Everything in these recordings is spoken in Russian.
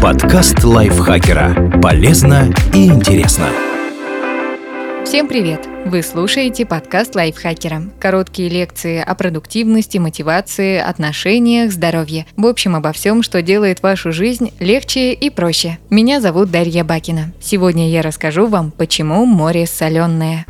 Подкаст лайфхакера. Полезно и интересно. Всем привет! Вы слушаете подкаст лайфхакера. Короткие лекции о продуктивности, мотивации, отношениях, здоровье. В общем, обо всем, что делает вашу жизнь легче и проще. Меня зовут Дарья Бакина. Сегодня я расскажу вам, почему море соленое.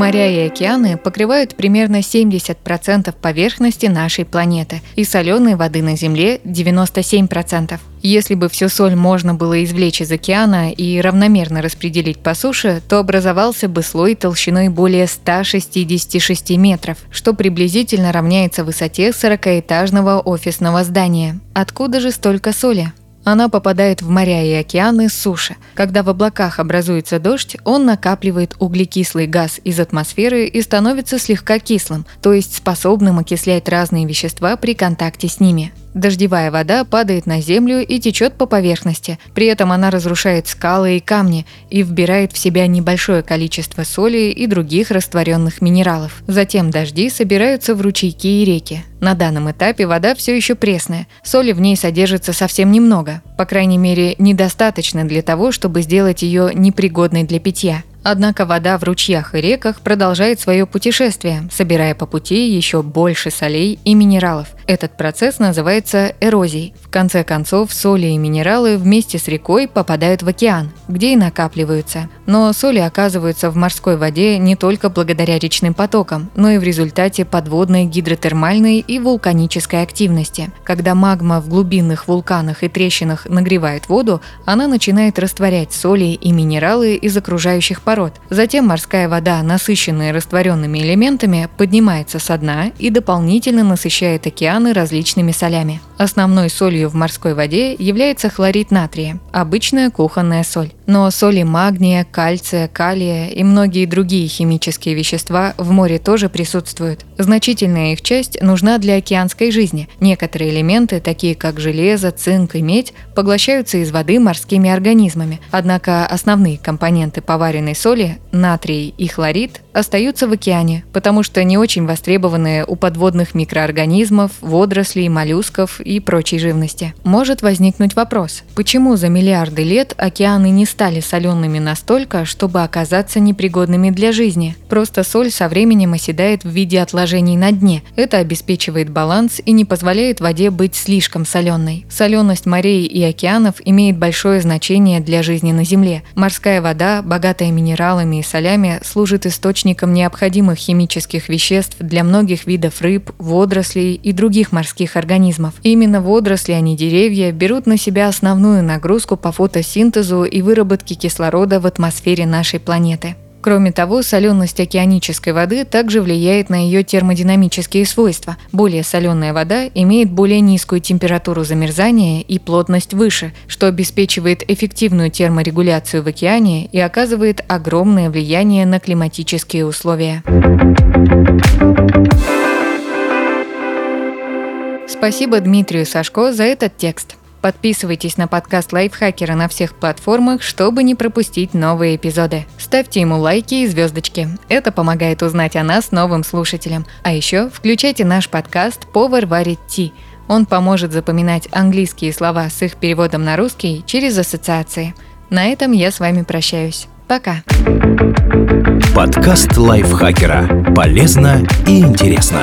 Моря и океаны покрывают примерно 70% поверхности нашей планеты, и соленой воды на Земле 97%. Если бы всю соль можно было извлечь из океана и равномерно распределить по суше, то образовался бы слой толщиной более 166 метров, что приблизительно равняется высоте 40-этажного офисного здания. Откуда же столько соли? Она попадает в моря и океаны суши. Когда в облаках образуется дождь, он накапливает углекислый газ из атмосферы и становится слегка кислым, то есть способным окислять разные вещества при контакте с ними. Дождевая вода падает на землю и течет по поверхности. При этом она разрушает скалы и камни и вбирает в себя небольшое количество соли и других растворенных минералов. Затем дожди собираются в ручейки и реки. На данном этапе вода все еще пресная, соли в ней содержится совсем немного, по крайней мере, недостаточно для того, чтобы сделать ее непригодной для питья. Однако вода в ручьях и реках продолжает свое путешествие, собирая по пути еще больше солей и минералов. Этот процесс называется эрозией. В конце концов, соли и минералы вместе с рекой попадают в океан, где и накапливаются. Но соли оказываются в морской воде не только благодаря речным потокам, но и в результате подводной гидротермальной и вулканической активности. Когда магма в глубинных вулканах и трещинах нагревает воду, она начинает растворять соли и минералы из окружающих пород. Затем морская вода, насыщенная растворенными элементами, поднимается со дна и дополнительно насыщает океаны различными солями. Основной солью в морской воде является хлорид натрия, обычная кухонная соль. Но соли магния, кальция, калия и многие другие химические вещества в море тоже присутствуют. Значительная их часть нужна для океанской жизни. Некоторые элементы, такие как железо, цинк и медь, поглощаются из воды морскими организмами. Однако основные компоненты поваренной соли, натрий и хлорид, остаются в океане, потому что не очень востребованные у подводных микроорганизмов, водорослей, моллюсков и прочей живности. Может возникнуть вопрос, почему за миллиарды лет океаны не стали солеными настолько, чтобы оказаться непригодными для жизни? Просто соль со временем оседает в виде отложений на дне. Это обеспечивает баланс и не позволяет воде быть слишком соленой. Соленость морей и океанов имеет большое значение для жизни на Земле. Морская вода, богатая минералами и солями, служит источником необходимых химических веществ для многих видов рыб, водорослей и других морских организмов. Именно водоросли, а не деревья, берут на себя основную нагрузку по фотосинтезу и выработке кислорода в атмосфере нашей планеты. Кроме того, соленость океанической воды также влияет на ее термодинамические свойства. Более соленая вода имеет более низкую температуру замерзания и плотность выше, что обеспечивает эффективную терморегуляцию в океане и оказывает огромное влияние на климатические условия. Спасибо Дмитрию Сашко за этот текст. Подписывайтесь на подкаст Лайфхакера на всех платформах, чтобы не пропустить новые эпизоды. Ставьте ему лайки и звездочки. Это помогает узнать о нас новым слушателям. А еще включайте наш подкаст «Повар варит ти». Он поможет запоминать английские слова с их переводом на русский через ассоциации. На этом я с вами прощаюсь. Пока. Подкаст Лайфхакера. Полезно и интересно.